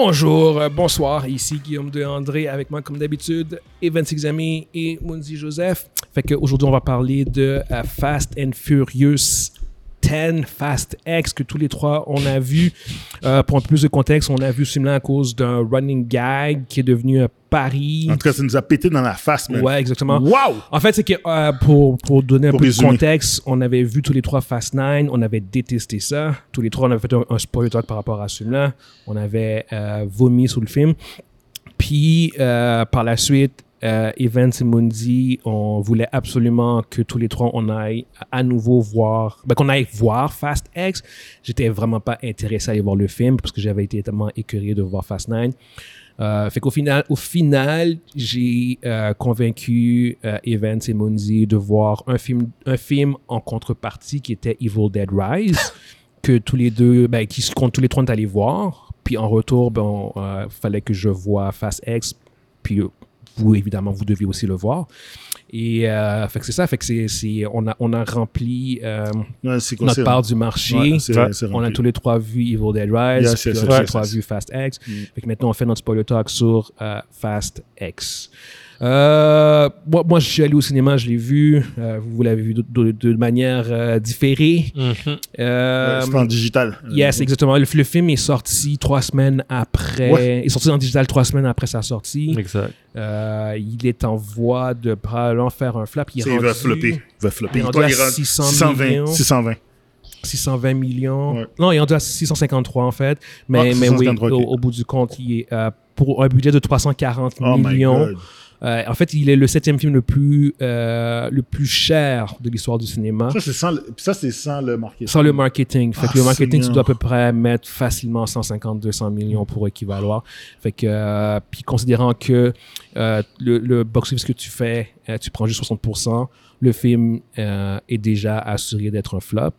Bonjour, euh, bonsoir, ici Guillaume de André avec moi comme d'habitude, Evan Exami et Munzi Joseph. Fait qu'aujourd'hui on va parler de euh, Fast and Furious 10 Fast X que tous les trois on a vu. Euh, pour un peu plus de contexte, on a vu ce film-là à cause d'un running gag qui est devenu un pari. En tout cas, ça nous a pété dans la face, man. Ouais, exactement. Wow! En fait, c'est que euh, pour, pour donner un Pour peu résumer. de contexte, on avait vu tous les trois Fast 9, on avait détesté ça. Tous les trois, on avait fait un, un spoiler talk par rapport à ce film-là. On avait euh, vomi sur le film. Puis, par la suite, euh, Evans et Mundi, on voulait absolument que tous les trois, on aille à nouveau voir, ben, qu'on aille voir Fast X. J'étais vraiment pas intéressé à aller voir le film parce que j'avais été tellement écœuré de voir Fast 9. Euh, fait qu'au final, au final, j'ai euh, convaincu euh, Evans et Mundi de voir un film, un film en contrepartie qui était Evil Dead Rise, que tous les deux, ben, qui se tous les trois d'aller voir. Puis en retour, ben, euh, fallait que je vois Fast X. Puis euh, vous, évidemment, vous deviez aussi le voir. Et euh, fait que c'est ça, fait que c'est, c'est- on, a, on a rempli euh, Ouais, c'est notre c'est- part du marché. Ouais, c'est- Ouais. c'est On a tous les trois vu Evil Dead Rise, puis yes, on a tous les trois vu Fast X. Mm. Fait que maintenant, on fait notre spoiler talk sur euh, Fast X. Euh, moi, moi, je suis allé au cinéma, je l'ai vu. Euh, vous l'avez vu de, de- de manière euh, différée. Euh, Ouais, c'est en digital. Yes, exactement. Le, le film est sorti trois semaines après. Ouais. Il est sorti en digital trois semaines après sa sortie. Exact. Euh, il est en voie de probablement faire un flap. Il, est C'est- Il va rendu flopper. Il va flopper. il est rendu Toi, à il rentre 600 620. millions. 620. 620 millions. Ouais. Non, il est rendu à 653 en fait. Mais, Ah, mais oui, 653, au, au bout du compte, il est euh, pour un budget de 340 Oh my millions. God. Euh, en fait, il est le septième film le plus, euh, le plus cher de l'histoire du cinéma. Ça, c'est sans, le- sans marketing. Sans le marketing. Fait Ah, que le marketing, tu dois à peu près mettre facilement 150-200 millions pour équivaloir. Fait que, euh, puis considérant que le, le box-office que tu fais, tu prends juste 60%, le film est déjà assuré d'être un flop.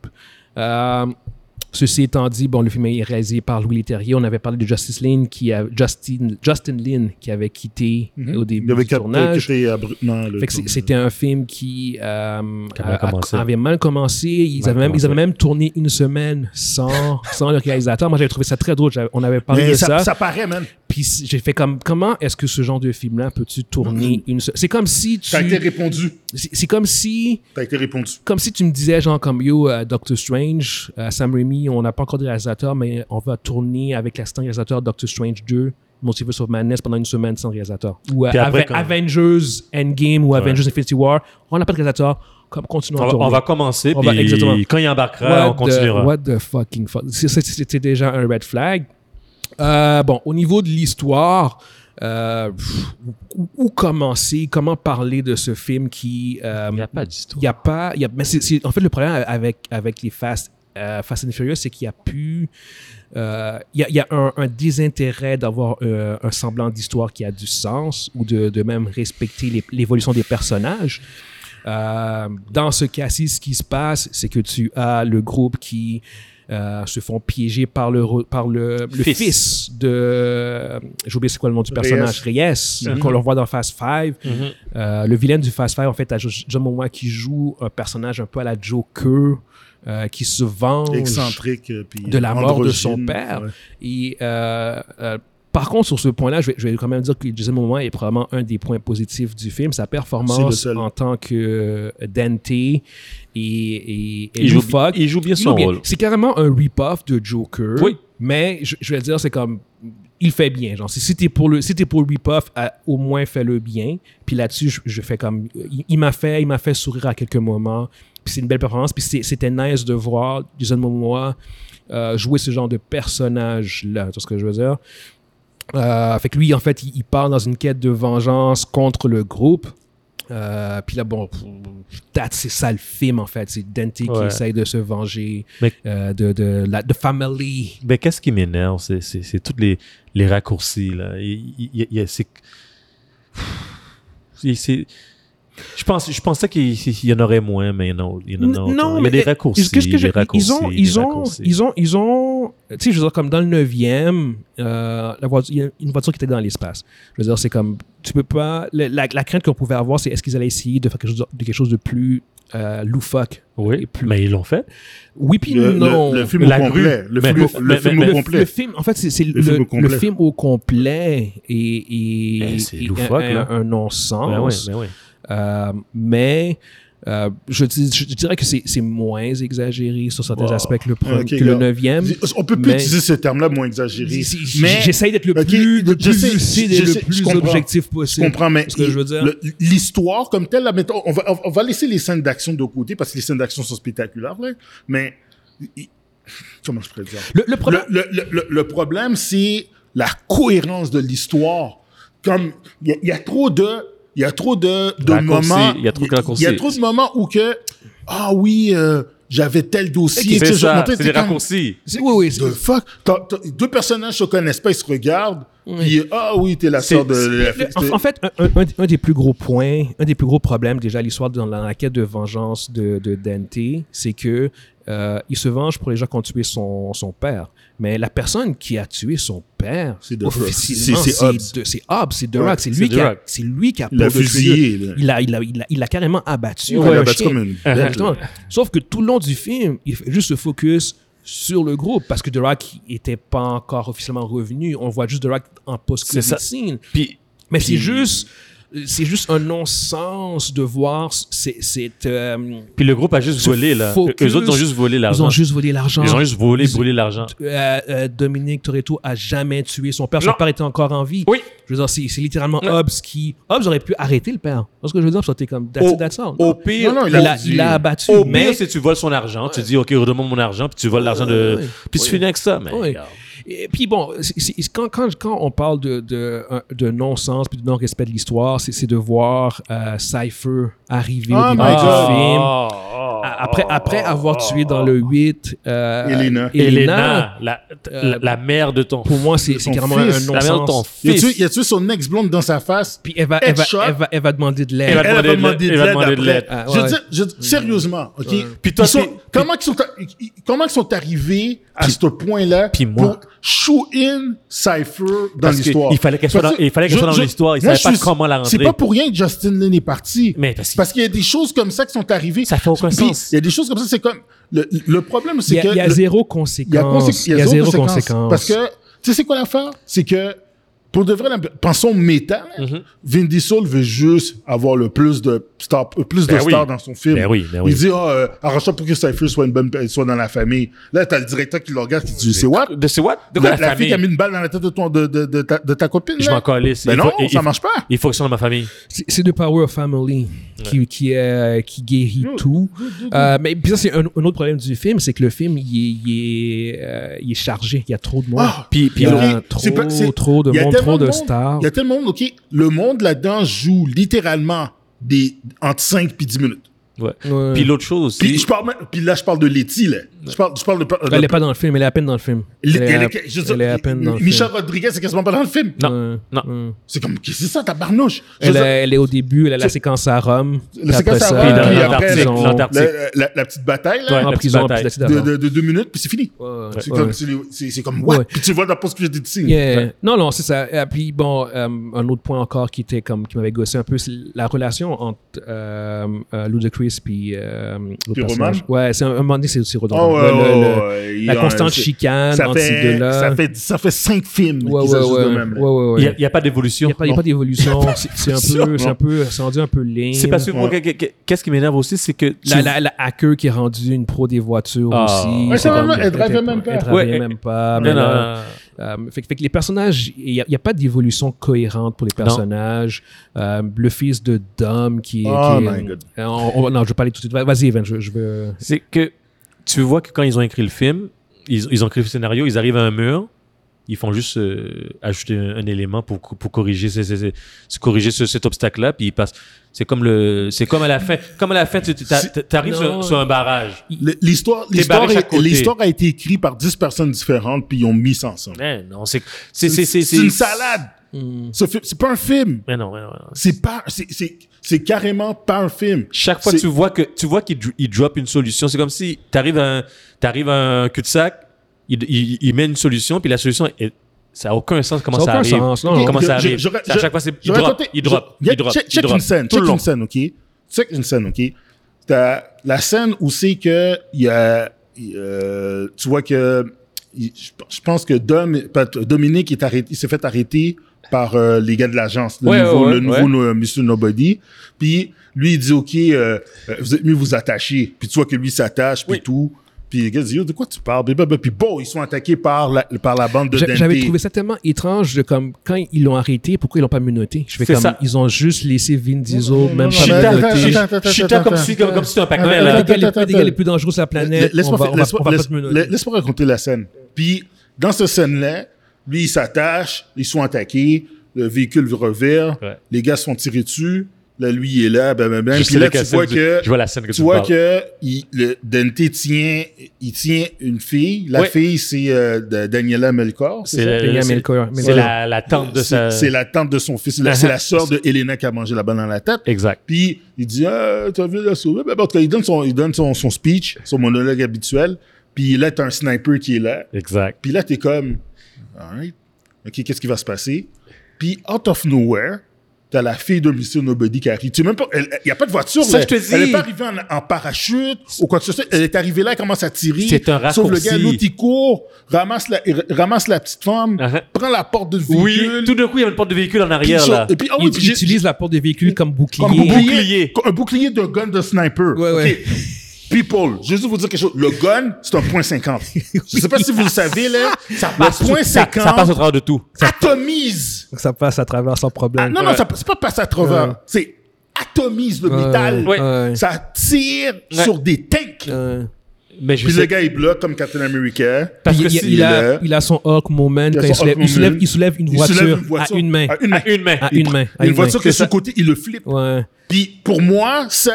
Euh, Ceci étant dit, bon, le film est réalisé par Louis Leterrier. On avait parlé de Justice Lin, qui a, Justin, Justin Lin, qui avait quitté Mhm. au début Il avait du tournage. tournage. c'était un film qui euh, avait a- a- commencé. avait mal commencé. Ils, Mal avaient même, ils avaient même tourné une semaine sans, sans le réalisateur. Moi, j'avais trouvé ça très drôle. On avait parlé Mais de ça, ça. ça paraît, man. Puis j'ai fait comme, comment est-ce que ce genre de film-là peux-tu tourner une seule... C'est comme si tu... T'as été répondu. C'est comme si... T'as été répondu. Comme si tu me disais, genre, comme yo, euh, Doctor Strange, euh, Sam Raimi, on n'a pas encore de réalisateur, mais on va tourner avec l'assistant réalisateur Doctor Strange 2, Multiverse of Madness, pendant une semaine sans réalisateur. Ou euh, Puis après, Ave- quand- Avengers Endgame ou Avengers Infinity War, on n'a pas de réalisateur, comme continuons On, à va- on va commencer, On va- puis exactement. quand il embarquera, on What the- continuera. what the fucking fuck? C'était déjà un red flag. Euh, bon, au niveau de l'histoire, euh, où, où commencer, comment parler de ce film qui... euh, Il n'y a pas d'histoire. il y a pas il y a, mais c'est, c'est- en fait le problème avec avec les Fast euh, Fast and Furious c'est qu'il y a plus euh, il y a, il y a un, un désintérêt d'avoir euh, un semblant d'histoire qui a du sens ou de, de même respecter l'évolution des personnages Euh, dans ce cas-ci, ce qui se passe, c'est que tu as le groupe qui se font piéger par le, par le, le Fils. fils, de... J'ai oublié c'est quoi le nom du personnage. Reyes, Mhm. qu'on le voit dans Fast Five. Mhm. Euh, le vilain du Fast Five, en fait, à Jo- John Momoa qui joue un personnage un peu à la Joker, euh, qui se venge Excentrique. euh, puis de la mort de son père. Ouais. Et euh, euh, par contre, sur ce point-là, je vais, je vais quand même dire que Jason Momoa est probablement un des points positifs du film. Sa performance en tant que euh, Dante et, et, et Il joue, loufoque. il joue bien son joue bien. rôle. C'est carrément un rip-off de Joker. Oui. Mais je, je vais dire, c'est comme. Il fait bien. Genre, si c'était pour le, si t'es pour le rip-off, à- au moins fais-le bien. Puis là-dessus, je, je fais comme. Il, il m'a fait, il m'a fait sourire à quelques moments. C'est une belle performance. Puis c'était nice de voir Jason Momoa euh, jouer ce genre de personnage-là. Tu vois ce que je veux dire? Euh, fait que lui, en fait, il, il part dans une quête de vengeance contre le groupe. Euh, puis là, bon, that's- c'est ça le film, en fait. C'est Dante qui essaye de se venger Mais- euh, de, de la de family. Mais qu'est-ce qui m'énerve, c'est, tous les, les raccourcis. Là. Il, il- il- c'est- je, pense, je pensais qu'il il y en aurait moins, mais il y en a, il y en a N- autant. il y a des raccourcis. qu'est-ce que je- des raccourcis, ils ont, des ils ont, raccourcis. ils ont, ils ont, tu sais, je veux dire, comme dans le 9e, euh, la voiture, il y a une voiture qui était dans l'espace. Je veux dire, c'est comme, tu peux pas, la, la- la crainte qu'on pouvait avoir, c'est est-ce qu'ils allaient essayer de faire quelque chose de, de quelque chose de plus euh, loufoque. Oui, plus- mais ils l'ont fait. Oui, puis Le, non. le, le film La au complet. grue. Le, Mais- film, mais- le mais- film mais- au le, complet. le film, en fait, c'est le, film au le complet. film au complet et, et, Ben, loufoque, un, un Ben oui, non-sens. ben oui. Euh, mais euh, je, dis- je dirais que c'est moins exagéré sur certains Wow. aspects que le, pre- Ok, que le neuvième. On peut plus mais- utiliser ce terme-là moins exagéré. Mais J'essaye d'être le plus, le plus sais, lucide et sais, plus comprends. objectif Je possible. comprends, mais Ce que je veux dire. le- l'histoire comme telle, là, mettons, on va, on va laisser les scènes d'action de côté parce que les scènes d'action sont spectaculaires, là, mais comment je pourrais dire? Le, le problème, le, problème, c'est la cohérence de l'histoire. Comme il y, a- il y a trop de, il y a trop de, moments. il y a trop de raccourcis. Il y a trop de moments où que ah oui, euh, j'avais tel dossier. C'est ça, des raccourcis. oui, oui, The fuck? Deux personnages se connaissent pas, ils se regardent. Puis, ah oui, t'es la sœur de. la- Le- en, en fait, un, un- un- un des plus gros points, un des plus gros problèmes déjà à l'histoire dans la, la quête de vengeance de, de Dante, c'est que euh, il se venge pour les gens qui ont tué son, son père. Mais la personne qui a tué son père, C'est The officiellement. C'est- c'est c'est Hobbs. de- c'est lui, The qui a- Rock. c'est lui qui a Il l'a tuer. fusillé. Il a, il, a, il, a, il a carrément abattu. Ouais, comme il a un battu chien. comme une bête, Exactement. Sauf que tout le long du film, il fait juste se focus sur le groupe parce que The Rock était pas encore officiellement revenu. On voit juste The Rock en post-credit scene. Puis, Mais c'est juste, c'est juste un non-sens de voir c'est, euh, puis le groupe a juste volé, là. focus. Eux autres ont juste volé ils l'argent. ont juste volé l'argent. Ils ont juste volé, Ils- brûlé l'argent. Euh, euh, Dominique Toretto a jamais tué son père. Son Non. père était encore en vie. Oui. Je veux dire, c'est, littéralement Ouais. Hobbs qui. Hobbs aurait pu arrêter le père. Parce que je veux dire, c'était comme that's Au, it, that's all. au pire, Non, non, il, il a, il a abattu. au mais pire, si tu voles son argent, tu dis, OK, redemande mon argent, puis tu voles l'argent de. ouais. Puis tu Ouais. finis avec ça. Mais Ouais. regarde. Et puis bon, c'est- c'est- quand, quand, quand on parle de, de, un- de non-sens puis de non-respect de l'histoire, c'est c'est de voir euh, Cypher arriver Oh au début my du film. Ah, Après, après avoir tué dans le 8 euh, Elena. Elena, la, Euh, la, la mère de ton. pour moi, c'est carrément fils, un La mère de ton non-sens. Il a tué, fils. il a tué son ex-blonde dans sa face? Puis elle va, elle, va, Headshot? elle, va, elle va demander de l'aide. Elle va Elle demander de l'aide. Ah, Je je sérieusement, ok? Ouais. Puis toi, comment ils sont, comment ils sont arrivés à ce point-là puis moi- pour show in Cypher dans l'histoire. il fallait qu'elle soit dans- il fallait qu'elle soit dans l'histoire. Savaient je pas suis- comment la rentrer. C'est pas pour rien que Justin Lin est parti. Mais parce qu'il- Parce qu'il y a des choses comme ça qui sont arrivées. Ça fait aucun sens. Il y a des choses comme ça, c'est comme le, le problème, Il c'est que il y a zéro il conséquence. consé- Il y a zéro conséquence. Parce que, tu sais, c'est quoi l'affaire? C'est que, pour de vrai, pensons méta, là, Mhm. Vin Diesel veut juste avoir le plus de stars, plus de Ben oui. stars dans son film. Ben oui, ben oui. Il dit, ah, euh, arrange-toi pour que Cypher soit une bonne, soit dans la famille. Là, t'as le directeur qui le regarde, qui dit, c'est what? De c'est what? De La, la, la fille qui a mis une balle dans la tête de, ton, de, de, de, ta, de ta copine, Je m'en calisse. Ben Il non, faut- ça il- marche pas. Il faut que ce soit dans ma famille. C'est The Power of Family qui, qui, euh, qui guérit tout. Euh, mais puis ça, c'est un, un autre problème du film, c'est que le film, il est, il est, euh, il est chargé. Il y a trop de monde. Ah, Puis, puis il y a trop, trop de monde, trop de, stars. Il y a tellement de monde, OK? Le monde là-dedans joue littéralement des, entre 5 et 10 minutes. Ouais. Ouais. Puis l'autre chose aussi. Puis, je parle, puis là, je parle de Letty, là. Je parle, je parle de. de- Elle n'est pas dans le film, elle est à peine dans le film. Elle- Elle est elle à- est- je elle est à peine dans le Michel film. Rodriguez, c'est quasiment pas dans le film. Non, Ouais, non. C'est comme, qu'est-ce que c'est ça, ta barnouche? Elle, est- dire, elle est au début, elle a la C'est- séquence à Rome. La séquence à Rome, puis est après, l'Antarctique. la, la- la petite bataille, là. Ouais. En la prison, De, suite de, de deux minutes, puis c'est fini. C'est comme, c'est, c'est- c'est comme, what? Ouais. Puis tu vois la post-credit scene. Yeah. Non, non, c'est ça. Et puis, bon, euh, un autre point encore qui était comme qui m'avait gossé un peu, c'est la relation entre euh, puis euh, l'autre Puis personnage. Roman? Ouais, c'est un, un moment donné, c'est aussi redondant. Oh, ouais, ouais, ouais, la constante chicane ça entre ces fait, deux-là. ça fait, ça fait cinq films Ouais, qu'ils ouais, de même. là. Il n'y a, a pas d'évolution. Il n'y a pas, il y a pas d'évolution. C'est un peu, c'est un peu, c'est rendu un peu lame. C'est parce que moi, qu'est-ce qui m'énerve aussi, c'est que. La, la, la hacker qui est rendue une pro des voitures Ah. aussi. Elle drivait même pas. Elle drivait Ouais, même pas. Non, mais non, là. Euh, fait, que- fait que les personnages, il n'y a, a pas d'évolution cohérente pour les personnages. Euh, le fils de Dom qui est. Oh qui est- my God. Euh, on- on- non, je vais parler tout de suite. Vas-y, Evan, je, je veux. C'est que tu vois que quand ils ont écrit le film, ils, ils ont écrit le scénario, ils arrivent à un mur, ils font juste euh, ajouter un, un élément pour, pour corriger, ces- ces- ces- ces- corriger ce- cet obstacle-là, puis ils passent. C'est comme le, c'est comme à la fin, comme à la fin, tu arrives sur, sur un barrage. L'histoire, l'histoire, a été écrite par 10 personnes différentes, puis ils ont mis ça ensemble. Non, c'est, c'est, c'est, c'est, C'est une salade. Hmm. Ce film- C'est pas un film. Mais non, mais non, mais non. C'est pas, c'est, c'est, c'est carrément pas un film. Chaque fois, C'est- tu vois que tu vois qu'il dr- il drop une solution. C'est comme si tu arrives à un, t'arrives à un cul-de-sac, il, il, il met une solution, puis la solution, est- ça n'a aucun sens comment Ça ça, arrive. sens, non. Comment Je- ça je- arrive. je- C'est à je- chaque fois, c'est, il drop, il drop, il drop, check, il check drop. une scène, tout check le long. une scène, ok? Check une scène, ok? t'as la scène où c'est que il y a, euh, tu vois que je pense que Dom, Dominique est arrêté, il s'est fait arrêter par euh, les gars de l'agence, le Ouais, nouveau, ouais, le ouais. nouveau no- Mr. Nobody. Puis lui, il dit, OK, euh, euh, vous êtes mieux vous attacher. Puis tu vois que lui s'attache, puis Oui. tout. Puis les gars disent, Yo, de quoi tu parles? Puis bon, ils sont attaqués par la, par la bande de. J'avais trouvé ça tellement étrange comme quand ils l'ont arrêté, pourquoi ils l'ont pas menotté? Je fais comme ça. ils ont juste laissé Vin Diesel, non, même non, pas menotté. Chita comme si, comme, comme si c'était un Pac-Man, Les gars, les- plus dangereux sur la planète, laisse-moi raconter la scène. Puis, dans cette scène-là, lui, il s'attache, ils sont attaqués, le véhicule revire, Ouais. les gars se font tirer dessus, là, lui, il est là, ben, ben, ben. Je Puis là, tu vois scène que, Je vois la scène que tu tu vois parles. que il, le, Dante tient, il tient une fille. La Ouais. fille, c'est euh, Daniela Melkor. C'est c'est- la, la tante de sa... C'est la tante de son fils. C'est la- Uh-huh. C'est la sœur de Elena qui a mangé la balle dans la tête. Exact. Puis il dit ah, t'as vu la sauver ben, bon, en tout cas, il donne son il donne son, son speech son monologue habituel puis là t'as un sniper qui est là Exact. puis là t'es comme alright ok qu'est-ce qui va se passer? Puis out of nowhere t'as la fille de Mr. Nobody qui arrive tu sais même pas il y a pas de voiture Ça, là. je te dis. elle est pas arrivée en, en parachute ou quoi que ce soit elle est arrivée là elle commence à tirer C'est un sauf le raccourci. gars l'autre il court ramasse la il ramasse la petite femme Uh-huh. prend la porte de Oui, véhicule tout d'un coup, il y a une porte de véhicule en arrière, là. et puis oui, puis j'ai- utilisent la porte des véhicules comme bouclier. comme bouclier. Un bouclier de gun de sniper. Ouais, ouais. People, je vais juste vous dire quelque chose. Le gun, c'est un point 50. Je sais pas si vous le savez, là. Ça le point ça, 50 ça passe au travers de tout. atomise. Donc ça passe à travers sans Ah, problème. non, non, ça- c'est pas passer à travers. Ouais. C'est atomise le Ouais, métal. ouais. Ouais. Ça tire Ouais. sur des tanks. Mais je Puis sais le gars, il bloque comme Captain America. Parce que il- a, il a son Hulk moment Il quand soulève, soulève, il soulève une voiture, soulève une voiture à une main. À une main. à une main. À Il- une main. à Une une voiture qui est ça. sur le côté, il le flippe. Ouais. Puis pour moi, ça,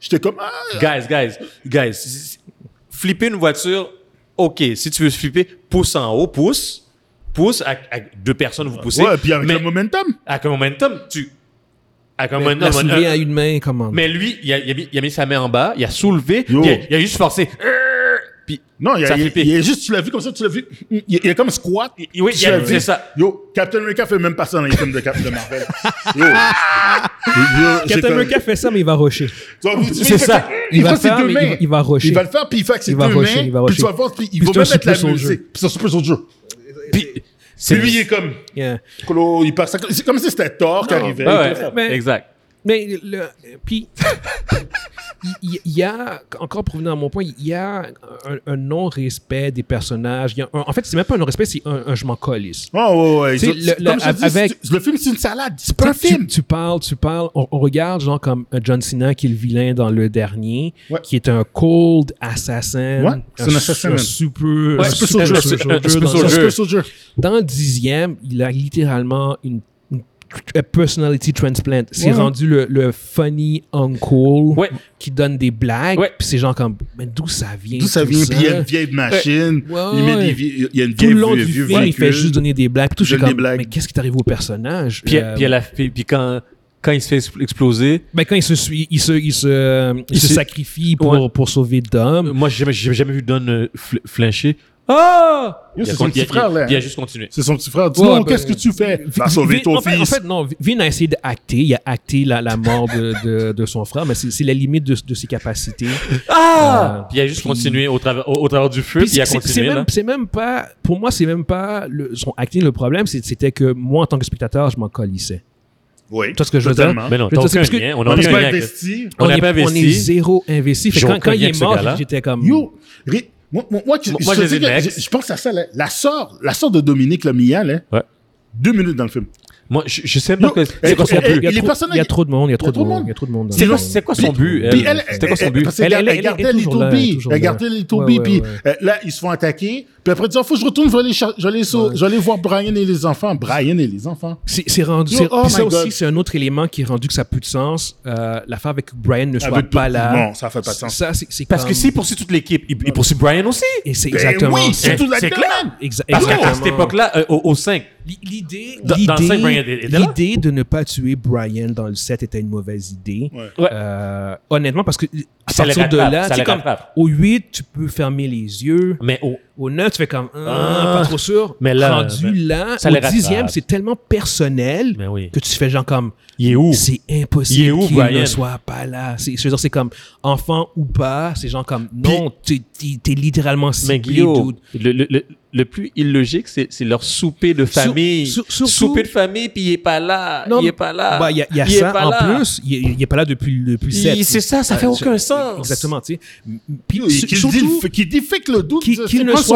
j'étais comme, ah, Guys, guys, guys, flipper une voiture, ok, si tu veux flipper, pousse en haut, pousse, pousse, à, à deux personnes vous poussez. ouais, puis avec mais le momentum. avec un momentum, tu. Avec un momentum. soulever un- à une main, comment mais lui, il a, il a mis, il a mis sa main en bas, il a soulevé, il a, il a juste forcé. Euh, Puis, Non, il Ça a juste, tu l'as vu comme ça, tu l'as vu. Il, a comme squat. oui, il Tu a vu. ça. Yo, Captain America fait même pas ça dans les films de, Cap- de Marvel. Yo. Captain comme- America fait ça, mais il va rusher. C'est ça. Il, Il va faire, deux mais mains. il va- il va rusher. Il va le faire, puis il fait avec ses Il va deux rusher, mains. il va Puis rusher. tu vas voir, puis il va c'est même mettre la musique. Puis c'est un super soldier. Puis, Puis c'est lui, il est comme. Yeah. Colo, il passe. C'est comme si c'était Thor qui arrivait. Ouais, Il ouais, exact. Mais le, puis il y, a encore pour venir à mon point, il y a un, un non-respect des personnages. Il y a un- en fait, c'est même pas un non-respect, c'est un, un je m'en colisse. Oh, ouais, ouais. Le- comme le- je dis, film, c'est une salade. C'est pas un film. Tu, parles, tu parles, on, on regarde genre comme un John Cena qui est le vilain dans le dernier, Ouais. qui est un cold assassin. Ouais, c'est un assassin, un super, Ouais, un super super soldier. soldier Un super dans- le dixième, il a littéralement une, personality transplant. C'est Ouais. rendu le, le funny uncle Ouais. qui donne des blagues. Ouais. Puis c'est genre comme, mais d'où ça vient D'où ça vient? Puis il y a une vieille machine. Ouais, Il met des vie- il y a une Tout le vieille long vieux- du vieux film, il fait juste donner des blagues. Puis tout, comme, blagues. mais qu'est-ce qui t'arrive au personnage? Puis, Euh, puis, elle a fait- puis quand, quand il se fait expl- exploser, ben, quand il se, suit- il se, il se, il Il se sacrifie pour, Ouais. pour sauver Dom. moi, j'ai jamais, jamais vu Don euh, fl- flincher. Ah! Yo, Il a c'est son petit frère, là. Il a juste continué. C'est son petit frère. Dis non, ben, qu'est-ce que tu fais? Va sauver Vin- ton fils. En fait, non, Vin a essayé d'acter, il a acté la, mort de, son frère, mais c'est la limite de, ses capacités. Ah! Euh, puis il a juste continué au travers, du feu, Puis il a continué. c'est même pas, pour moi, c'est même pas son acting le problème, c'était que moi, en tant que spectateur, je m'en colissais. Oui. Tu vois ce que je veux dire? Mais non, t'as aucun lien. On On n'a pas investi. On n'a pas on est investi. zéro investi. Fait J'ai que quand, il est mort, gars-là. j'étais comme. Yo, Ri- moi, moi, moi, tu- Moi, je, pense à ça, là. La sœur, la sœur de Dominique là. Ouais. Deux minutes dans le film. Moi, je, je sais pas c'est quoi son elle- but. Il y, a les trop, personnages- il y a trop de monde, il y a trop de monde. Il y a trop de monde. C'est quoi, quoi son but? C'était quoi son but? Elle- elle- elle elle- gardait là, elle gardait ouais, Puis euh, là, ils se font attaquer. Puis après, ils disent, faut que je retourne, je vais aller, voir Brian et les enfants. Brian et les enfants. C'est rendu. Oh puis ça aussi, c'est un autre élément qui est rendu que ça n'a plus de sens. Euh, L'affaire avec Brian ne soit pas là. Non, ça fait pas de sens. Ça, c'est c'est Parce que s'il poursuit toute l'équipe, il, poursuit Brian aussi. Et c'est Ben exactement oui, c'est tout la Parce qu'à cette époque-là, euh, au, au 5, L'idée, l'idée, de ne pas tuer Brian dans le set était une mauvaise idée. Ouais. Ouais. Euh, honnêtement, parce que à Ça le partir de là, ça le comme au 8, tu peux fermer les yeux. mais au, Au 9, tu fais comme, ah, Ah. pas trop sûr. Mais là, rendu ben, là, ça au dixième, c'est tellement personnel Mais oui. que tu fais genre comme, Il est où? c'est impossible qu'il ne soit pas là. C'est, je veux dire, c'est comme enfant ou pas, c'est genre comme non, t'es, t'es- littéralement Mais ciblé, Guillaume, dude. le, le, le, le plus illogique, c'est c'est leur souper de famille. sur- surtout- souper de famille, puis il est pas là. Non, il est pas là. Bah, il y a, y a Il ça pas en là. plus. Il, il est pas là depuis depuis Il- 7. c'est ça, ça fait aucun sens. Exactement, tu sais. Puis Qui su- surtout dit, qui dit fait que le doute, qu'il ne soit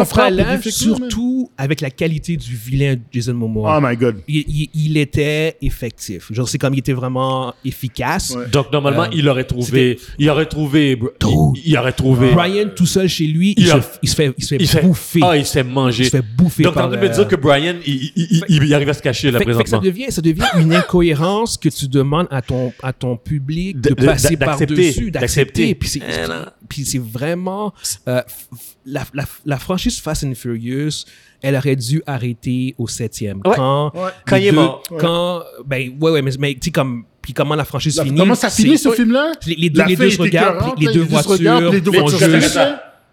son man? surtout avec la qualité du vilain Jason Momoa. Oh my god. il, il- il était effectif. Genre, c'est comme il était vraiment efficace. Ouais. Donc normalement, Euh, il aurait trouvé, il aurait trouvé, il, il aurait trouvé. Brian tout seul chez lui, il, Il a- se, il se fait, il se fait il se fait bouffer. Ah, il se fait manger. il se fait bouffer Donc t'es en par train de me dire que Brian, il, il, il, il- il arrive à se cacher là Fait, fait que ça présentement. devient, ça devient une incohérence que tu demandes à ton, à ton public de, De- passer d'accepter, par-dessus, d'accepter. Puis c'est, Eh. Puis c'est vraiment... euh, la, la, la franchise Fast and Furious, elle aurait dû arrêter au septième. Ouais. Quand, Ouais. Quand les il est deux- mort. Quand, ben, ouais, ouais, mais, mais tu sais, comme... Puis comment la franchise La- finit. Comment ça finit ce ouais. film-là? Les, les deux, les deux se regardent, les là, deux voitures les deux voitures.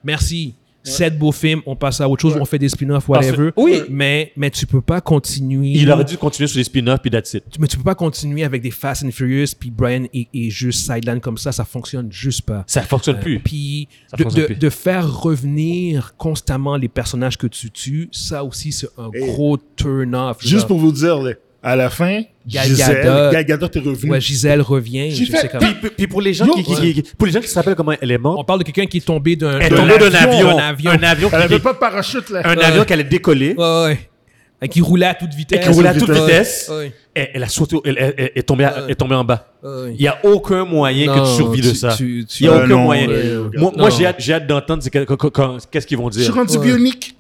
Merci. Sept beaux films, on passe à autre chose, on fait des spin-offs, Parce whatever. oui. Mais, mais tu peux pas continuer. Il aurait dû continuer sur les spin-offs puis that's it. Mais tu peux pas continuer avec des Fast and Furious, puis Brian est, est juste sideline comme ça, ça fonctionne juste pas. Ça fonctionne plus. Puis de, fonctionne de- plus. de faire revenir constamment les personnages que tu tues, ça aussi c'est un Hey. gros turn-off. Juste pour vous dire, là, à la fin, Gal Gisèle, Gadot. Gal Gadot est revenu. Ouais, Gisèle revient. J'ai je fait- sais comme- Puis, pour les gens Yo, qui, qui- ouais. qui- pour les gens qui se rappellent comment elle est morte, On parle de quelqu'un qui est tombé d'un elle est d'un tombée d'un avion, d'un avion. un avion, Elle qui, avait pas de parachute, là. un Ouais. avion qui allait décoller, Ouais, ouais. Et qui roulait à toute vitesse. et qui roulait à toute vitesse. Elle, elle a sauté, elle, elle- elle est tombée, à- Ouais. est tombée en bas. ouais. Il y a aucun moyen que tu survis de ça. tu- tu- Il y a Euh, aucun non, moyen. euh, moi, j'ai hâte, hâte d'entendre qu'est-ce qu'ils vont Je suis dire. rendu Ouais. bionique.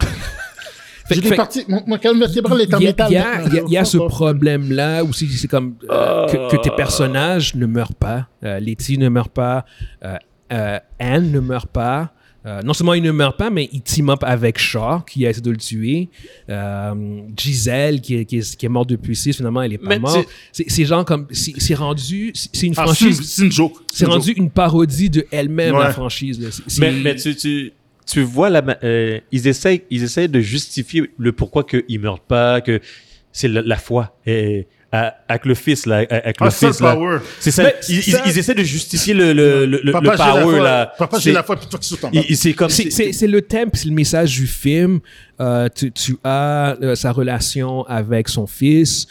Fait- Je l'ai fait- parti. Mon, mon calme vertébral est en Il y a, métal. il y y a- il y a ce problème-là aussi, c'est comme euh, que, que tes personnages ne meurent pas. Euh, Letty ne meurt pas. euh, euh, Anne ne meurt pas. Euh, non seulement il ne meurt pas, mais il team up avec Shaw, qui a essayé de le tuer. Euh, Gisèle, qui est, qui, est, qui est morte depuis 6, finalement, elle est pas Mais morte. C'est c'est genre comme. C'est c'est rendu. C'est une Ah, c'est franchise. c'est une joke. C'est une rendu joke. une parodie de elle-même, Ouais. la franchise. là. Mais, mais tu, tu, tu vois, là, euh, ils, essayent, ils essayent de justifier le pourquoi qu'ils ne meurent pas, que c'est la, la foi. Et, à- avec le fils, là. Avec le Ah, fils, le là. power. C'est ça. Ils, ça- ils- ils essaient de justifier le, le, le, le Papa, la power, foi. là. Papa, C'est- j'ai la foi, puis toi qui sautes en bas. il- il- C'est comme. C'est- C'est c'est le thème, c'est le message du film. Euh, tu, tu as euh, sa relation avec son fils.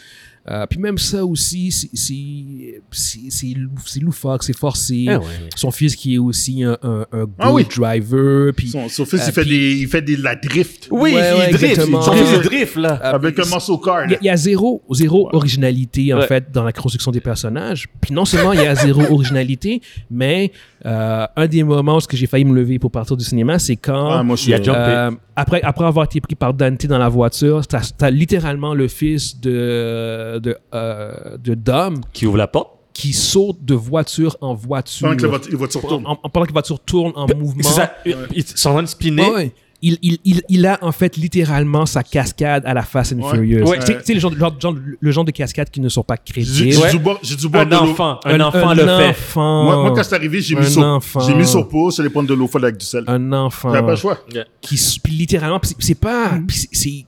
Euh, puis même ça aussi, c'est- c'est c'est- c'est lou- c'est loufoque, c'est forcé. Ah ouais. Son fils qui est aussi un, un, un Ah good oui. driver. Puis Son, son fils, Euh, il, fait puis- des, il fait des, de la drift. Oui, Ouais, ouais, il drift. exactement. Son fils, il drift, là. euh, avec un muscle car. il y y, a zéro, zéro originalité, en Ouais. fait, dans la construction des personnages. Puis non seulement il y a zéro originalité, mais euh, un des moments où j'ai failli me lever pour partir du cinéma, c'est quand... Ah, moi, je suis Euh, après, après avoir été pris par Dante dans la voiture, t'as as littéralement le fils de, de, euh, de Dom Qui ouvre la porte. qui saute de voiture en voiture. Pendant que la voiture, tournent. En- en- pendant que la voiture tourne en mouvement. C'est ça. Ils sont en train de spinner. Ouais. Il, il, il, il a en fait littéralement sa cascade à la Fast and Ouais. Furious. Ouais. Tu sais- le genre, genre- genre- le genre de cascades qui ne sont pas crédibles. j'ai Ouais. dû boire, Un enfant. Un enfant le fait. enfant. Moi, moi, quand c'est arrivé, j'ai mis, sur, enfant. j'ai mis sur pause, j'allais prendre de l'eau froide avec du sel. un enfant. J'avais pas le choix. qui littéralement c'est c'est pas puis c'est- c'est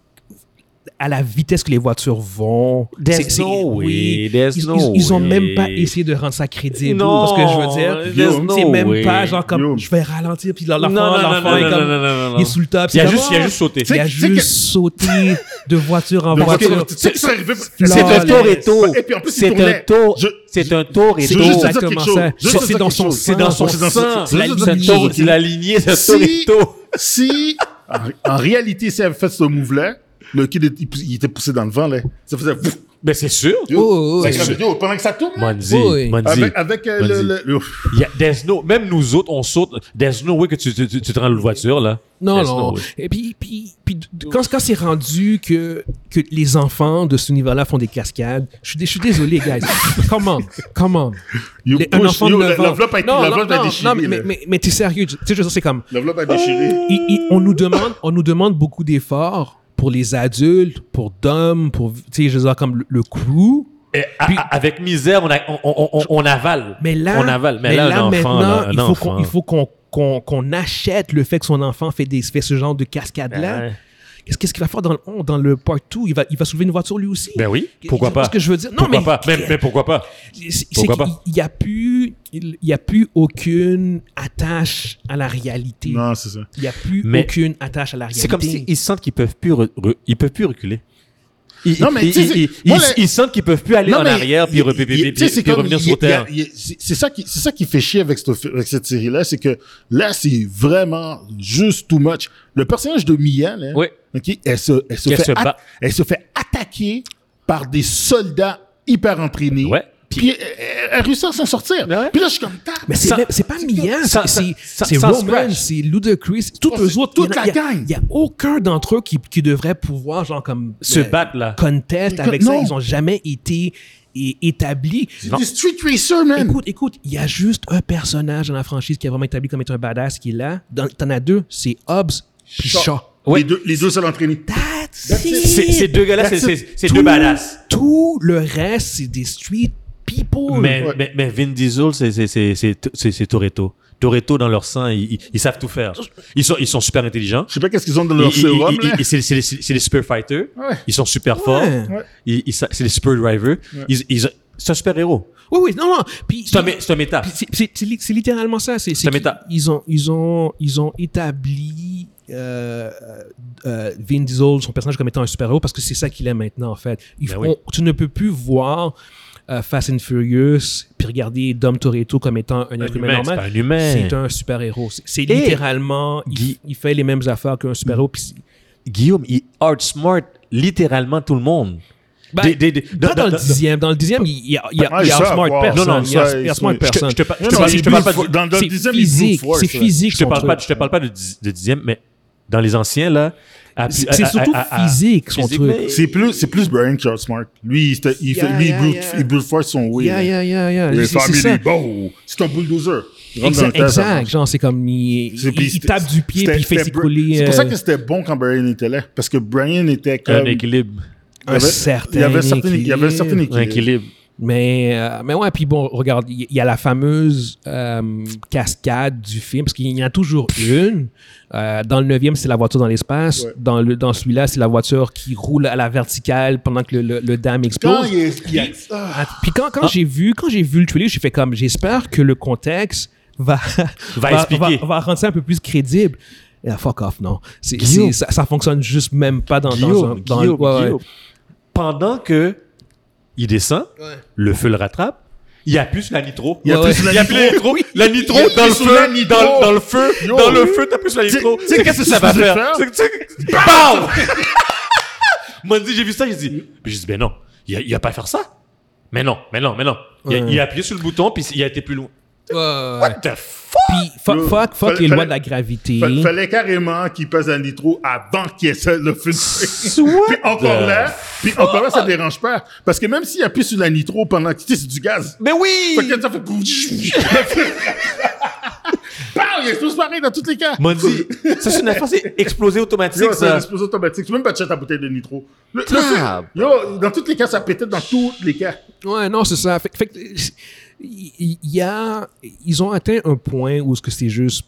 à la vitesse que les voitures vont There's C'est- c'est- no way, oui. there's ils, no ils- ils ont way. même pas essayé de rendre ça crédible Non, parce que je veux dire there's Yo, no c'est même way. pas genre comme Yo. je vais ralentir puis l'enfant Non, non, non, l'enfant non, est non, comme non, non, non, il est sous le top Il a juste, il a juste sauté. il a juste sauté de voiture en voiture c'est un. Toretto. Et puis en plus, il C'est un. Je- C'est un Toretto. C'est- dans son. C'est dans son C'est dans sang. la lignée. C'est un Si- Toretto. Si, en, réalité, s'il avait fait ce move-là, le kid, il, il était poussé dans le vent, là. Ça faisait... Ben, c'est sûr. yo. Oh, oh, oh. yo, pendant que ça tourne, là, Manzi, Oui. Manzi. avec, avec euh, le... There's no, même nous autres, on saute. There's no way que tu, tu, tu, tu te rends la voiture, là. Non, There's non. no. Et puis, puis, puis quand, quand c'est rendu que, que les enfants de ce niveau-là font des cascades, je suis, dé- je suis désolé, guys. come on, come on. You Les- push, la- ans- l'enveloppe a Non, déchiré, non, mais, mais, là. mais, mais t'es sérieux. Tu sais, je veux dire, c'est comme... L'enveloppe a déchiré. il- il- on, nous demande, on nous demande beaucoup d'efforts pour les adultes, pour Dom, pour, tu sais, je veux dire, comme le, le crew. Et a- Puis- avec misère, on, a, on, on, on, on avale. Mais là, on avale. Mais, là, enfant, maintenant, là, un il faut qu'on il faut qu'on qu'on qu'on achète le fait que son enfant fait, des, fait ce genre de cascade-là. Ouais. Qu'est-ce qu'est-ce qu'il va faire dans le, oh, dans le part 2? Il va, il va soulever une voiture lui aussi? Ben oui, pourquoi pas? ce que je veux dire? Non, Pourquoi mais, pas? Mais, mais pourquoi pas? c'est- c'est Pourquoi pas? Il n'y a plus, il y a plus aucune attache à la réalité. Non, c'est ça. Il n'y a plus Mais aucune attache à la réalité. C'est comme s'ils sentent qu'ils peuvent plus, ils peuvent plus reculer. Ils, Non, mais ils, c'est- moi, sentent qu'ils peuvent plus aller Non, en arrière puis, puis- puis- puis- c'est revenir sur terre. C'est c'est ça qui, c'est ça qui fait chier avec cette, avec cette série-là, c'est que là, c'est vraiment juste too much. Le personnage de Mia, là, Oui. Ok, elle se, elle se Elle fait, se bat. elle se fait attaquer par des soldats hyper entraînés. Ouais. Puis elle, elle- réussit à s'en sortir. Ouais. Puis là, je suis comme, Tac, Mais c'est pas Mia, c'est- Roman, c'est Ludacris, tous Oh, eux c'est autres. toute la gang. Il y a aucun d'entre eux qui, qui devrait pouvoir, genre, comme. Se euh, battre, là. Contest avec ça. Ils ont jamais été établis. c'est des street racers, man. Écoute, écoute, il y a juste un personnage dans la franchise qui est vraiment établi comme étant un badass qui est là. T'en as deux, c'est Hobbs puis Shaw. Ouais. Les deux, les deux seuls entraînés. Ces deux gars-là, c'est- c'est c'est Tout- deux badass. Tout le reste, c'est des street people. Mais, Ouais. mais, mais Vin Diesel, c'est- c'est- c'est c'est- c'est- c'est Toretto. Toretto, dans leur sang, ils, ils- ils savent tout faire. Ils sont, ils sont super intelligents. Je sais pas qu'est-ce qu'ils ont dans leur sérum, C'est c'est- c'est- c'est des super fighters. Ouais. Ils sont super forts. Ouais. Ouais. Ils- ils sa- C'est des super drivers. Ils- ils- C'est un super héros. Oui, oui, non, non. Puis, C'est un, mé- c'est un méta. c'est- c'est c'est li- c'est littéralement ça. C'est. Ils ont, ils ont, ils ont établi euh, euh, Vin Diesel, son personnage, comme étant un super-héros parce que c'est ça qu'il est maintenant, en fait. Ben oui. Tu ne peux plus voir euh, Fast and Furious puis regarder Dom Toretto comme étant un être humain humain, normal. c'est un humain. C'est un super-héros. C'est- littéralement, il, fait les mêmes affaires qu'un super-héros. Guillaume, il outsmart littéralement tout le monde. Ben, Des- des- des- pas dans- dans, le dixième. Dans le dixième, il, il, il, il, Ah, il ça, outsmart wow. personne. Non, non, il, out- ça, il sont- je te- personne. je te je te parle- il je te parle brute pas dans, le c'est dixième, il c'est physique. Je te parle pas, je te parle pas de, de dixième, mais dans les anciens là, C'est surtout à- à- physique, son physique, truc. C'est plus, c'est plus Brian est smart. Lui, il, fait- il, fait, Yeah, lui, yeah, il, brute, yeah. il brute force son way. Yeah, là. yeah, yeah, yeah. Les C'est- bon, un bulldozer. Exact, exact. Genre, c'est comme il, il, tape du pied puis il fait s'écouler. C'est pour ça euh, que c'était bon quand Brian était là. Parce que Brian était un comme. équilibre. il y avait- certain il y avait un certain- il y avait un certain équilibre. équilibre. Un équilibre. Mais, euh, mais ouais, puis bon, regarde, il y, y a la fameuse euh, cascade du film, parce qu'il y en a toujours une. Euh, dans le neuvième, c'est la voiture dans l'espace. Ouais. Dans, le, dans celui-là, c'est la voiture qui roule à la verticale pendant que le, le, le explose. a- ah. Ah, Puis quand, quand j'ai vu quand j'ai vu le trailer, j'ai fait comme j'espère que le contexte va Va expliquer. va, va rendre ça un peu plus crédible. Et ah, fuck off non. C'est, Guillaume. c'est- ça, ça fonctionne juste même pas dans, dans Guillaume, un dans Guillaume, ouais, ouais. Guillaume. Pendant que il descend, le feu le rattrape. Il appuie sur la nitro. Il appuie Ouais, sur la Il appuie la nitro. La nitro dans le feu. la nitro. Dans, dans le feu. Yo. Dans le feu, t'appuies sur la nitro. Tu sais- C'est qu'est-ce que ça va faire? BAM! Moi, j'ai vu ça, j'ai dit, puis j'ai dit, ben non, il a, il a pas à faire ça. Mais non, mais non, mais non. Il, a, Ouais. il a appuyé sur le bouton, puis il a été plus loin. Ouais. What the fuck? Puis fuck, fuck, fuck fallait- les lois fallait- de la gravité. Fa- fallait carrément qu'il pèse un nitro avant qu'il ait ça, le film. What puis encore the là, puis encore là, ça dérange pas. Parce que même s'il appuie sur la nitro pendant que tu sais, c'est du gaz. Mais oui! Fait que ça fait. Bam! Il explose pareil dans tous les cas. Mondi, ça c'est une affaire, c'est explosé automatique, Yo, c'est ça. explosé automatique. Tu peux même pas checker ta bouteille de nitro. Le- le yo, dans tous les cas, ça pétait dans tous les cas. Ouais, non, c'est ça. Fait, fait que, il y a, ils ont atteint un point où ce que c'est juste,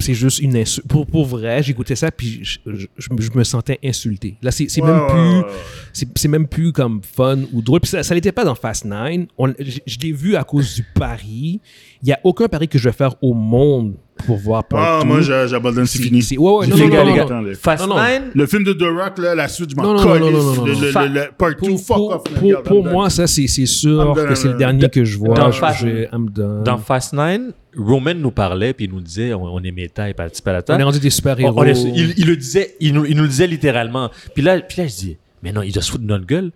c'est juste une insulte. Pour, pour vrai, j'écoutais ça puis je, je- je me- je me sentais insulté. Là, c'est Ouais, même plus, c'est même plus comme fun ou drôle. Puis ça, ça l'était pas dans Fast 9. On- je je l'ai vu à cause du pari. Il y a aucun pari que je vais faire au monde pour voir Ah, Part moi, Two. j'a- j'abonne, c'est fini. c'est- ouais, ouais, non, non, les non, gars, non. Fast Non, non. 9, Le film de The Rock, là, la suite, je Non, m'en non, non, colle. non, non, non, Le, part 2, Pour, fuck pour- off. pour- moi, ça, c'est c'est sûr que c'est le dernier que je vois. Dans Fast- je- I'm done. dans Fast 9, Roman nous parlait, puis il nous disait, on, est méta et la On table. est rendu des On- super-héros. il, le disait, il nous, il nous le disait littéralement. Puis là, puis là, je dis, mais non, il doit se foutre de notre gueule.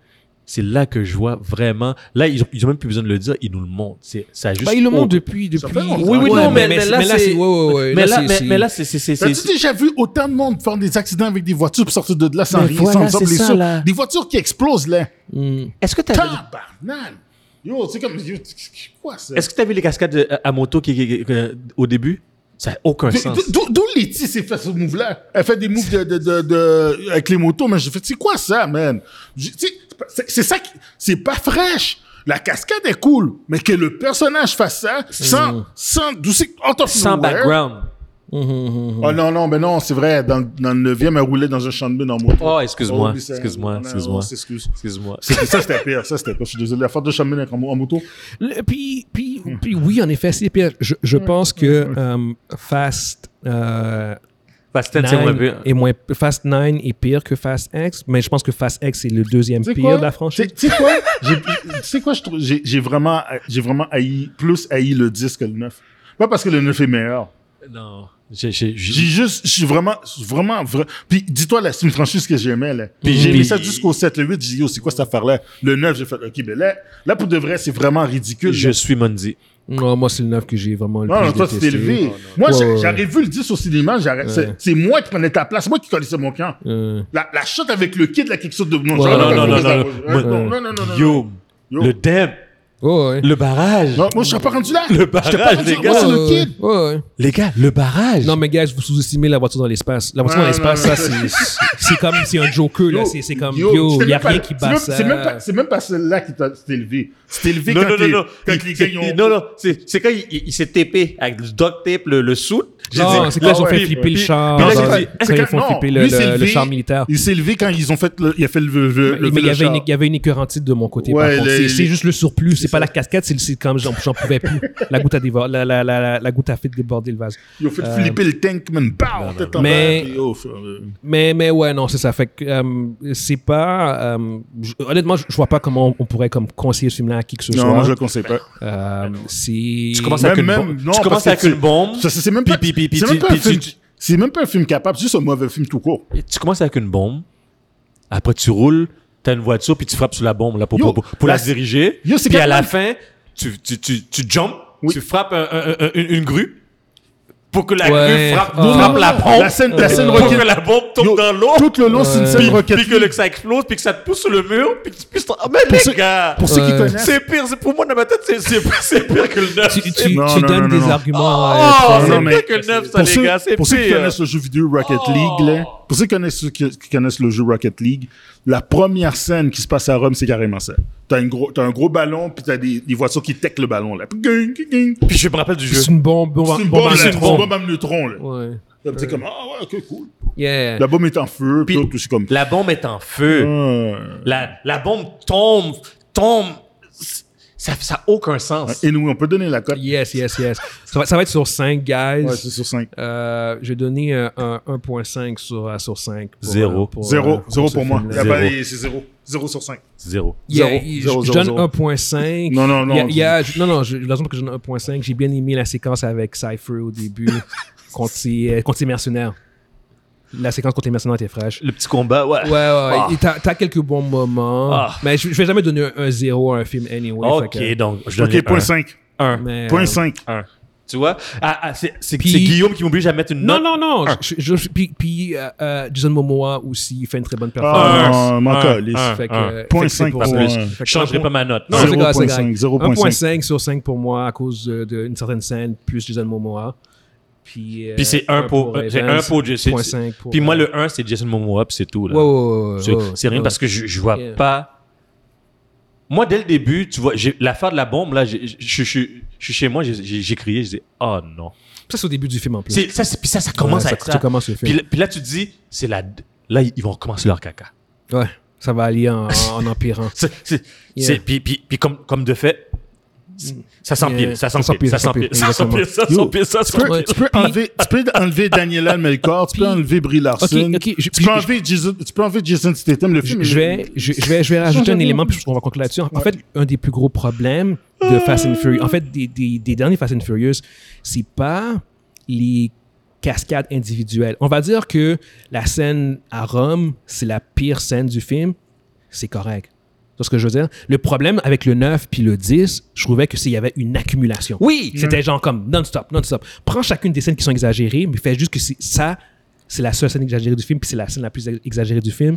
C'est là que je vois vraiment. Là, ils ont, ils ont même plus besoin de le dire, ils nous le montrent. C'est, ça a juste. Bah, il le montre oh. depuis. depuis... Oui, oui, Ouais, non, mais, mais là, c'est. mais, là, c'est- mais, là, c'est. c'est, c'est, c'est- T'as-tu déjà vu autant de monde faire des accidents avec des voitures pour sortir de là sans rien, voilà, sans, blessure? Des voitures qui explosent, là. Hmm. Est-ce que t'as vu, Tabarnak! Yo, c'est comme... quoi, ça? est-ce que t'as vu les cascades de- à, moto qui, que- au début? Ça n'a aucun D'où- sens. d'où- D'où Letty s'est fait ce move-là? Elle fait des moves de, de, de, de- avec les motos, mais j'ai fait, c'est quoi ça, man? C'est ça qui, c'est pas fraîche. La cascade est cool, mais que le personnage fasse ça sans, sans, out of Sans nowhere. Background. Oh non, non, mais non, c'est vrai. Dans, dans le 9e, elle roulait dans un champ de mine en moto. Oh, excuse-moi, excuse-moi, excuse-moi. Excuse-moi. Ça, c'était pire. Ça, c'était pire. Je suis désolé. La faute de champ de mine en, moto. Le- Puis, puis, puis oui, en effet, c'est pire. Je, je pense que euh, Fast, euh, Fast 10, c'est moins 9 pire. est moins, Fast 9 est pire que Fast X, mais je pense que Fast X est le deuxième pire quoi? de la franchise. Tu sais quoi? Tu sais quoi? je trouve- J'ai vraiment, j'ai vraiment haï, plus haï le 10 que le 9. Pas parce que le 9 est meilleur. Non. J'ai, j'ai, j'ai- J'ai juste, je suis vraiment, vraiment, vra- Puis dis-toi, là, c'est une franchise que j'aimais, là. Puis j'ai Puis- ça jusqu'au 7, le 8, j'ai dit, yo, c'est quoi cette affaire-là? Le 9, j'ai fait, ok, mais là, là, pour de vrai, c'est vraiment ridicule. je là. suis Mondi. Non, moi, c'est le 9 que j'ai vraiment le Non, non, plus toi, tu t'es détesté. élevé. Moi, Ouais, ouais, j'aurais vu le 10 au cinéma, j'aurais- c'est- c'est moi qui prenais ta place, moi qui connaissais mon camp. La, la shot avec le kid, là, quelque chose de. Non, Ouais, j'aurais non, pas non, fait non, ça. non, Ouais, non. non, non, non, non, non. Le ouais, le barrage. Non, moi, je serais pas rendu là. Le pas barrage, rendu les gars. Moi, c'est Ouais, le ouais, kid. ouais, ouais. Les gars, le barrage. Non, mais gars, vous sous-estimez la voiture dans l'espace. La voiture dans l'espace, ça, c'est c'est comme, c'est un joker, là. Yo, C'est c'est comme, yo, il y a rien qui bat ça. C'est même pas, c'est même pas celle-là qui t'a s'est élevé. C'est élevé non, quand, non, non, non. quand Il- les c'est- gars, ils ont. Non, non, c'est, quand il, il, il s'est tapé avec du duct tape, le, le suit. J'ai Non, dit, c'est quand ils ont fait flipper le char. Quand c'est ils quand- font non, flipper le, char militaire. Il s'est élevé quand ils ont fait le, il a fait le, Mais il y, avait une, char. il y avait une écœurantite de mon côté. C'est- juste le surplus. C'est pas la cascade, c'est comme j'en j'en pouvais plus. La goutte a dévoré, la, la, la, la, la goutte a fait déborder le vase. Ils ont fait flipper le tank, man. Bam! tête en Mais- bas, puis, oh, euh, Mais, mais ouais, non, c'est ça. Fait que euh, c'est pas. euh, honnêtement, je, vois pas comment on pourrait comme conseiller ce film-là à qui que ce Non, soit. moi, je le conseille pas. Euh. Tu commences avec une bombe. non, tu commences avec une bombe. Ça, c'est même pas, puis- puis- puis c'est tu- même pas un puis film, tu- c'est même pas un film capable, c'est juste un mauvais film tout court. Tu commences avec une bombe. Après, tu roules. T'as une voiture, puis tu frappes sur la bombe là, pour, Yo, pour, pour la, la- diriger. Yo, c'est puis à la fin, tu, tu, tu, tu jumps, Oui. tu frappes un- un- un- une, une grue pour que la Ouais. frappe, Ah. frappe la pompe. La scène, la scène pour que la bombe tombe Yo, dans l'eau. tout le long, c'est une Ouais. scène Puis, Rocket puis que le, ça explose, puis que ça te pousse sur le mur, puis que tu puisses... Oh, mais les ceux- gars! Pour ceux qui Ouais. connaissent, C'est pire, c'est pour moi dans ma tête, c'est, pire que le 9. Tu, tu, Non, tu non, donnes non, des non. arguments. Oh, c'est pire que le 9, ça, pour les gars, c'est pour ceux qui pire. connaissent le jeu vidéo Rocket Oh. League, là, pour ceux qui connaissent, ceux qui, qui connaissent le jeu Rocket League, la première scène qui se passe à Rome, c'est carrément ça. T'as, une gros, t'as un gros ballon, puis t'as des, des voitures qui tech le ballon, là. Puis, je me rappelle du jeu. c'est une bombe, bombe, C'est une bombe bombe, à là, neutron. une bombe à neutron, là. Ouais. Là, C'est comme, ah ouais, ok, cool. Yeah. La bombe est en feu, puis Puis- tout, c'est comme, La bombe est en feu. ah. La, la bombe tombe, tombe. Ça n'a aucun sens. Et nous, on peut donner la cote. Yes, yes, yes. Ça va, ça va être sur 5, guys. Ouais, c'est sur 5. Euh, je vais donner euh, un 1.5 sur, euh, sur 5. pour, Zéro. euh, pour, Zéro, euh, zéro pour moi. C'est zéro. Zéro sur 5. Zéro. Yeah, Zéro, je- zéro, je zéro, donne zéro. 1.5. Non, non, non. Il y a- il y a- non, non, je, la raison pour que je donne 1.5, j'ai bien aimé la séquence avec Cypher au début, contre, ses, contre ses mercenaires. La séquence contre les mercenaires était fraîche. Le petit combat, ouais. Ouais, ouais, Ah. Et T'as t'as quelques bons moments. Ah. Mais je, je vais jamais donner un 0 à un film anyway. Ok, que- donc je donne Ok, point 5. un. mais, Point euh, 5. Un. Tu vois? Ah, ah, c'est c'est- Puis- c'est Guillaume qui m'oblige à mettre une Non, note. non, non. Un. je- je- je- puis puis euh, euh, Jason Momoa aussi fait une très bonne Ah, performance. un, un. un. euh, Point fait que c'est cinq, pour que Je changerai un pas ma note. Non, c'est grave, c'est 0.5, grave. 0.5. 1.5 sur 5 pour moi à cause de- d'une certaine scène, plus Jason Momoa. Puis, euh, Puis c'est un pour, c'est Evans, un pour Jason. 0.5 pour, Puis moi, euh, le 1, c'est Jason Momoa, puis c'est tout. Là. C'est- rien parce que je, je vois Yeah. pas. Moi, dès le début, tu vois, l'affaire de la bombe, là, je suis chez moi, j'ai- crié, je dis, oh non. Ça, c'est au début du film en plus. Ça, puis ça, ça commence Ouais, à être ça, ça. commence le Puis, film. là- puis là, tu te dis, c'est la. Là, ils vont recommencer leur caca. Ouais, ça va aller en, en empirant. C'est- c'est- Yeah. c'est- Puis, puis, puis comme, comme de fait, ça s'empile, Yeah. ça s'empile, ça s'empile, ça s'empile, ça s'empile, ça Tu peux, s'empile. tu peux enlever, tu peux enlever Daniela Melkor, tu peux enlever Brie Larson. Tu peux enlever Jason, tu peux enlever Jason Statham, le Je, film. je vais, je, je vais, je vais rajouter un élément, puis on va conclure là-dessus. En fait, un des plus gros problèmes de Fast and Furious, en fait, des, des, des derniers Fast and Furious, c'est pas les cascades individuelles. On va dire que la scène à Rome, c'est la pire scène du film. C'est correct. C'est ce que je veux dire. Le problème avec le 9 puis le 10, je trouvais que s'il y avait une accumulation. Oui, c'était genre comme non-stop, non-stop. Prends chacune des scènes qui sont exagérées, mais fais juste que c'est ça, c'est la seule scène exagérée du film, puis c'est la scène la plus exagérée du film.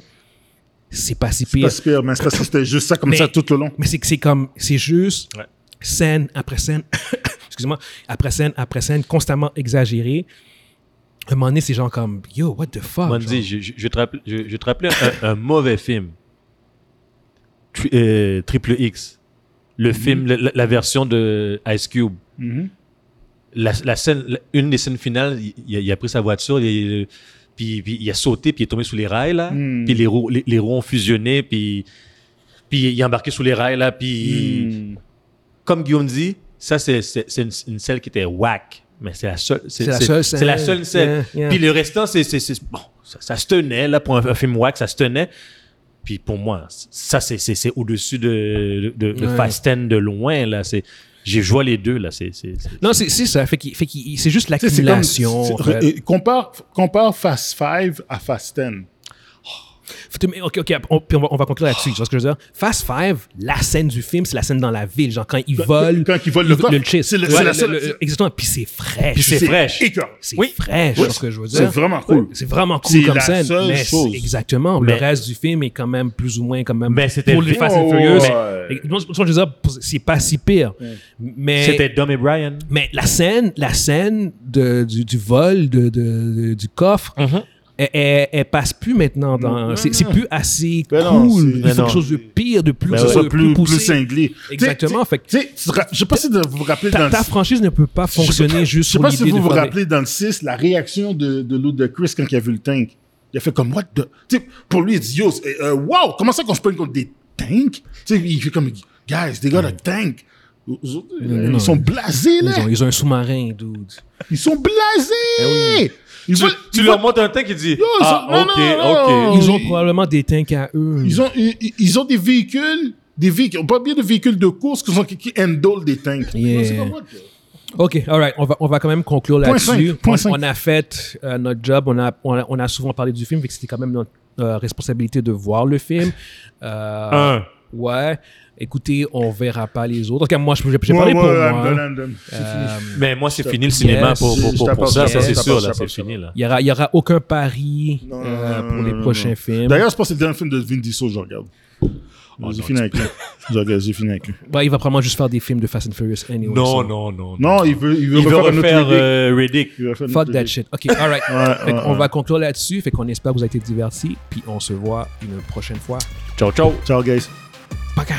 C'est pas si C'est pire. pas si pire, mais c'est parce que c'était juste ça comme Mais- ça tout le long. Mais c'est que c'est comme, c'est juste Ouais. scène après scène, excuse-moi, après scène après scène, constamment exagéré. À un moment donné, c'est genre comme, yo, what the fuck? Mandy, je, je, te je, je un, un mauvais film. Tri- euh, Triple X. Le film, la, la- la version de Ice Cube. Mhm. la, la scène, la- une des scènes finales, il, il a, pris sa voiture, il, puis, puis il a sauté, puis il est tombé sous les rails, là. Hmm. Puis les roues, les, les roues ont fusionné, puis, puis il est embarqué sous les rails, là. Puis, comme Guillaume dit, ça, c'est une, une scène qui était whack. Mais c'est la seule. C'est la seule la scène. seule scène. Yeah, yeah. Puis le restant, c'est. Bon, ça, ça se tenait, là, pour un, un film whack, ça se tenait. Puis pour moi, ça, c'est- c'est c'est au-dessus de, de, de Ouais. Fast 10 de loin, là. C'est. J'ai joué les deux, là. C'est. c'est- c'est- Non, c'est c'est ça. Fait qu'il- fait qu'il- c'est juste comme- l'accumulation. c'est- en fait. euh, compare, compare Fast 5 à Fast 10. Ok, ok, on, puis on va, on va conclure là-dessus. Tu vois ce que je veux dire? Fast Five, la scène du film, c'est la scène dans la ville. Genre, quand ils volent. quand ils volent le coffre. chase. C'est le- Ouais, c'est la le- Exactement. Puis c'est fraîche. Puis c'est fraîche. C'est Oui. fraîche, Oui, c'est ce que je veux dire? C'est vraiment cool. C'est vraiment cool comme la scène. seule mais exactement. Mais- le reste du film est quand même plus ou moins quand même. Mais c'était pour les le- Fast and Furious. je veux dire, c'est pas si pire. Mais C'était Dom et Brian. mais la scène, la scène de, du, du vol de, de- de- du coffre, Mhm. Elle, elle- elle passe plus maintenant. Dans, c'est, plus assez Ben cool. c'est- Il ben faut non. quelque chose de pire, de plus, Ben ouais. de plus, plus poussé. cinglé. Exactement. Tu sais, Fait que tu sais, tu te ra- je sais pas si vous vous rappelez dans ta, le ta franchise ne peut pas fonctionner je juste sais sur pas si l'idée vous de vous des- rappelez dans le 6, la réaction de, de Ludacris quand il a vu le tank. Il a fait comme, what the... Pour lui, il dit, yo, euh, wow, comment ça qu'on se pogne contre des tanks? Tu sais, il fait comme, guys, they got a tank. Ils sont blasés, Ils là. ont, ils ont un sous-marin, dude. Ils sont blasés! Ils Tu, veulent- tu ils leur veulent- montres un tank qui dit Yo, ils Ah, non, ok, non, non. ok. Ils ont ils- probablement des tanks à eux. Ils ont, ils, ils ont des véhicules, des véhicules, pas bien de véhicules de course qui, sont, qui, qui handle des tanks. Yeah. OK, all right. On va, on va quand même conclure là-dessus. On, a fait euh, notre job. On a, on, a, on a souvent parlé du film, fait que c'était quand même notre euh, responsabilité de voir le film. Euh, Un. Ouais. Écoutez, on verra pas les autres. En tout cas, moi, Ouais, parler ouais, pour I'm moi. done, I'm done. C'est fini. Euh, Mais moi, c'est fini le cinéma Yes. pour, pour, pour, ça, ça, ça c'est sûr, là, c'est fini, là. Il y aura, il y aura aucun pari Non, euh, non, pour non, les non, prochains non. films. D'ailleurs, je pense que c'est le dernier film de Vin Diesel que je regarde. Oh, j'ai fini avec lui. Je regarde, J'ai fini avec lui. Bah, il va probablement juste faire des films de Fast and Furious anyway. Non, non, non. Non, il veut, il veut Il veut refaire euh, Riddick. Il veut refaire un Fuck that Riddick. shit. OK, all right. Ouais, Fait ouais, qu'on ouais. va conclure là-dessus. Fait qu'on espère que vous avez été divertis. Puis on se voit une prochaine fois. Ciao, ciao. Ciao, guys. Bắt